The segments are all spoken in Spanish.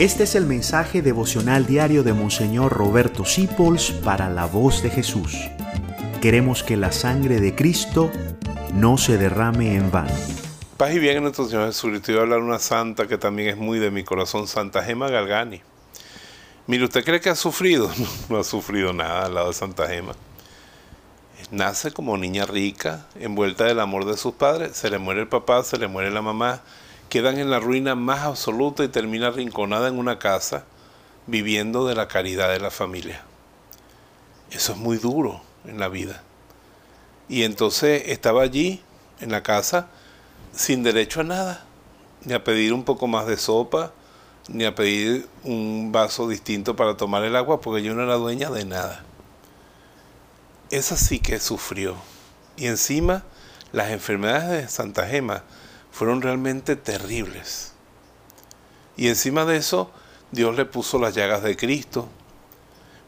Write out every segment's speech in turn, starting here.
Este es el mensaje devocional diario de Monseñor Roberto Sipols para la voz de Jesús. Queremos que la sangre de Cristo no se derrame en vano. Paz y bien en nuestro Señor Jesucristo. Voy a hablar de una santa que también es muy de mi corazón, Santa Gema Galgani. Mire, ¿usted cree que ha sufrido? No, ha sufrido nada al lado de Santa Gema. Nace como niña rica, envuelta del amor de sus padres. Se le muere el papá, se le muere la mamá quedan en la ruina más absoluta y termina rinconada en una casa viviendo de la caridad de la familia. Eso es muy duro en la vida. Y entonces estaba allí, en la casa, sin derecho a nada, ni a pedir un poco más de sopa, ni a pedir un vaso distinto para tomar el agua, porque yo no era dueña de nada. Esa sí que sufrió. Y encima, las enfermedades de Santa Gema fueron realmente terribles. Y encima de eso, Dios le puso las llagas de Cristo.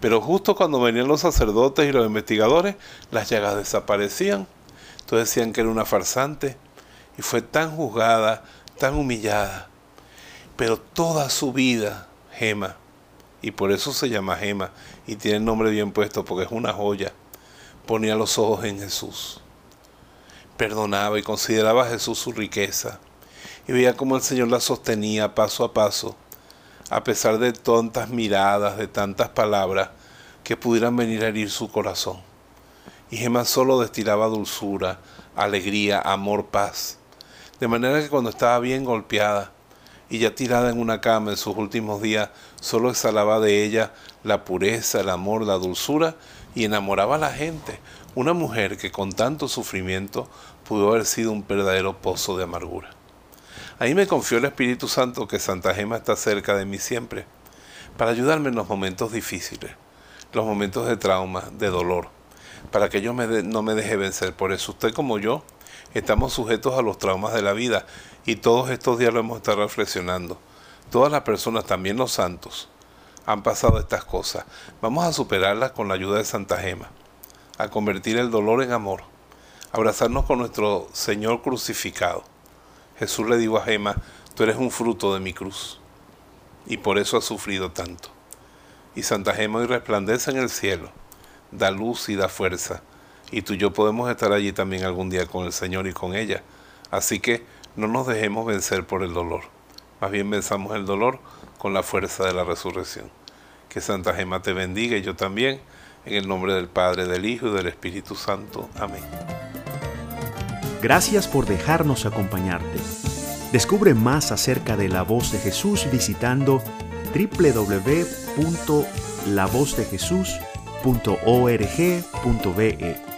Pero justo cuando venían los sacerdotes y los investigadores, las llagas desaparecían. Entonces decían que era una farsante. Y fue tan juzgada, tan humillada. Pero toda su vida, Gema, y por eso se llama Gema, y tiene el nombre bien puesto porque es una joya, ponía los ojos en Jesús perdonaba y consideraba a Jesús su riqueza y veía cómo el Señor la sostenía paso a paso, a pesar de tantas miradas, de tantas palabras que pudieran venir a herir su corazón. Y Gemma solo destilaba dulzura, alegría, amor, paz. De manera que cuando estaba bien golpeada y ya tirada en una cama en sus últimos días, solo exhalaba de ella la pureza, el amor, la dulzura y enamoraba a la gente. Una mujer que con tanto sufrimiento pudo haber sido un verdadero pozo de amargura. Ahí me confió el Espíritu Santo que Santa Gema está cerca de mí siempre, para ayudarme en los momentos difíciles, los momentos de trauma, de dolor, para que yo no me deje vencer. Por eso usted como yo estamos sujetos a los traumas de la vida y todos estos días lo hemos estado reflexionando. Todas las personas, también los santos, han pasado estas cosas. Vamos a superarlas con la ayuda de Santa Gema a convertir el dolor en amor, abrazarnos con nuestro Señor crucificado. Jesús le dijo a Gema, tú eres un fruto de mi cruz, y por eso has sufrido tanto. Y Santa Gema hoy resplandece en el cielo, da luz y da fuerza, y tú y yo podemos estar allí también algún día con el Señor y con ella. Así que no nos dejemos vencer por el dolor, más bien venzamos el dolor con la fuerza de la resurrección. Que Santa Gema te bendiga y yo también en el nombre del Padre, del Hijo y del Espíritu Santo. Amén. Gracias por dejarnos acompañarte. Descubre más acerca de la voz de Jesús visitando www.lavozdejesús.org.be.